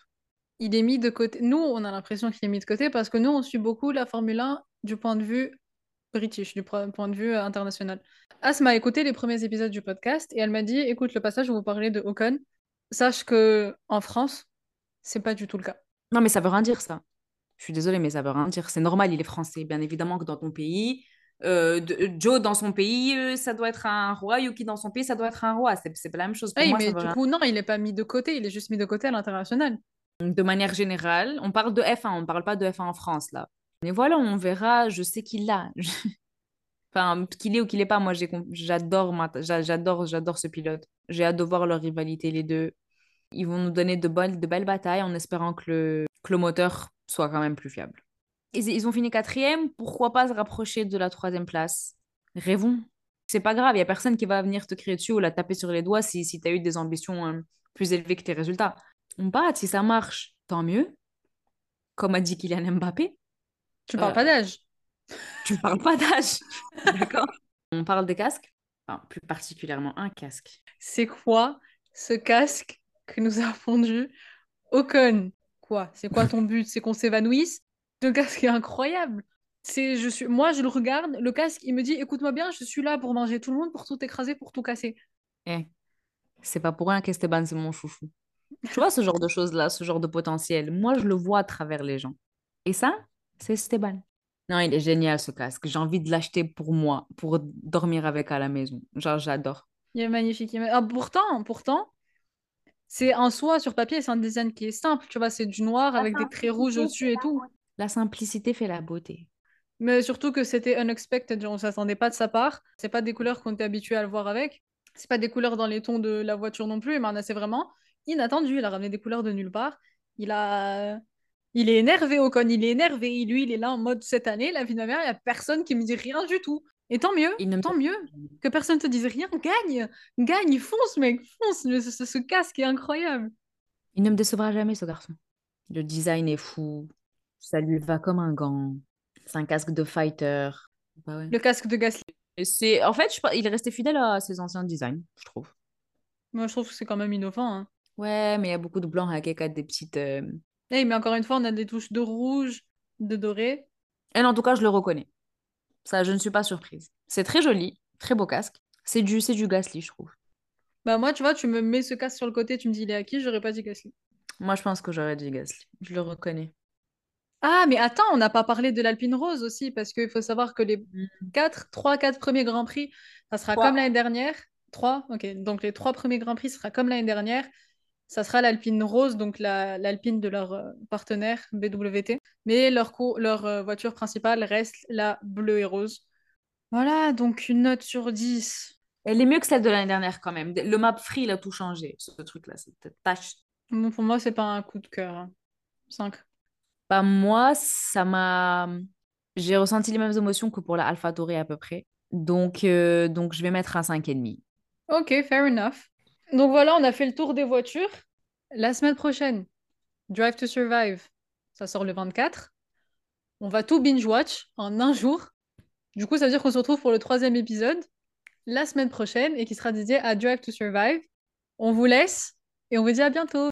Il est mis de côté. Nous, on a l'impression qu'il est mis de côté parce que nous, on suit beaucoup la Formule 1 du point de vue british, du point de vue euh, international. Asma a écouté les premiers épisodes du podcast et elle m'a dit écoute, le passage où vous parlez de Ocon, sache que en France, c'est pas du tout le cas. Non, mais ça veut rien dire, ça. Je suis désolée, mais ça veut rien dire. C'est normal, il est français. Bien évidemment que dans ton pays, euh, de- Joe dans son pays, euh, ça doit être un roi. Yuki dans son pays, ça doit être un roi. C'est pas la même chose. Pour Hey, moi, ça mais veut du rien- coup, non, il est pas mis de côté, il est juste mis de côté à l'international. De manière générale, on parle de F1, on parle pas de F1 en France, là. Mais voilà, on verra. Je sais qu'il l'a. <laughs> Enfin, qu'il est ou qu'il est pas, moi, j'adore j'adore, j'adore ce pilote. J'ai hâte de voir leur rivalité, les deux. Ils vont nous donner de, bonnes, de belles batailles en espérant que le, que le moteur soit quand même plus fiable. Ils, ils ont fini quatrième, pourquoi pas se rapprocher de la troisième place? Rêvons. c'est pas grave. Il y a personne qui va venir te crier dessus ou la taper sur les doigts si, si tu as eu des ambitions euh, plus élevées que tes résultats. On bat, si ça marche, tant mieux. Comme a dit Kylian Mbappé, Tu parles Euh, pas d'âge. tu parles pas d'âge. <laughs> D'accord On parle des casques, enfin, plus particulièrement un casque. C'est quoi ce casque que nous a fondu Ocon Quoi? C'est quoi ton but? C'est qu'on s'évanouisse? Ce casque est incroyable. C'est, je suis, moi, je le regarde, le casque, il me dit, écoute-moi bien, je suis là pour manger tout le monde, pour tout écraser, pour tout casser. Eh, c'est pas pour rien qu'Esteban, c'est mon chouchou. Tu vois ce genre de choses-là, ce genre de potentiel? Moi, je le vois à travers les gens. Et ça, c'est Esteban. Non, il est génial ce casque. J'ai envie de l'acheter pour moi, pour dormir avec à la maison. Genre, j'adore. Il est magnifique. il est ma- Ah, pourtant, pourtant, c'est en soi, sur papier, c'est un design qui est simple. Tu vois, c'est du noir avec des traits rouges au-dessus et tout. La simplicité fait la beauté. Mais surtout que c'était unexpected, genre on s'attendait pas de sa part. C'est pas des couleurs qu'on était habitué à le voir avec. C'est pas des couleurs dans les tons de la voiture non plus, mais on a- c'est vraiment inattendu. Il a ramené des couleurs de nulle part. Il a... Il est énervé, Ocon, il est énervé. Et Lui, il est là en mode cette année, la vie de ma mère, il y a personne qui me dit rien du tout. Et tant mieux, Il tant mieux que personne te dise rien. Gagne, gagne, fonce, mec, fonce. Mais Ce, ce- ce casque est incroyable. Il ne me décevra jamais, ce garçon. Le design est fou. Ça lui va comme un gant. C'est un casque de fighter. Bah ouais. Le casque de Gasly. C'est... En fait, je... il est resté fidèle à ses anciens designs, je trouve. Moi, je trouve que c'est quand même innovant. Hein. Ouais, mais il y a beaucoup de blanc avec des petites... euh, Hey, mais encore une fois, on a des touches de rouge, de doré. Et en tout cas, je le reconnais. Ça, je ne suis pas surprise. C'est très joli, très beau casque. C'est du, c'est du Gasly, je trouve. Bah moi, tu vois, tu me mets ce casque sur le côté, tu me dis il est à qui, j'aurais pas dit Gasly. Moi, je pense que j'aurais dit Gasly. Je le reconnais. Ah, mais attends, on n'a pas parlé de l'Alpine Rose aussi, parce qu'il faut savoir que les 4, 3, 4 premiers Grands Prix, ça sera comme l'année dernière. 3, ok. Donc les 3 premiers Grands Prix, ce sera comme l'année dernière. Ça sera l'Alpine Rose, donc la- l'Alpine de leur euh, partenaire BWT. Mais leur, co- leur euh, voiture principale reste la bleue et rose. Voilà, donc une note sur 10. Elle est mieux que celle de l'année dernière, quand même. Le map free, il a tout changé, ce truc-là. Cette tâche. Bon, pour moi, c'est pas un coup de cœur. 5. Bah, moi, ça m'a... J'ai ressenti les mêmes émotions que pour la AlphaTauri à peu près. Donc, euh, donc je vais mettre un 5,5. Ok, fair enough. Donc voilà, on a fait le tour des voitures. La semaine prochaine, Drive to Survive, ça sort le 24. On va tout binge-watch en un jour. Du coup, ça veut dire qu'on se retrouve pour le troisième épisode la semaine prochaine et qui sera dédié à Drive to Survive. On vous laisse et on vous dit à bientôt.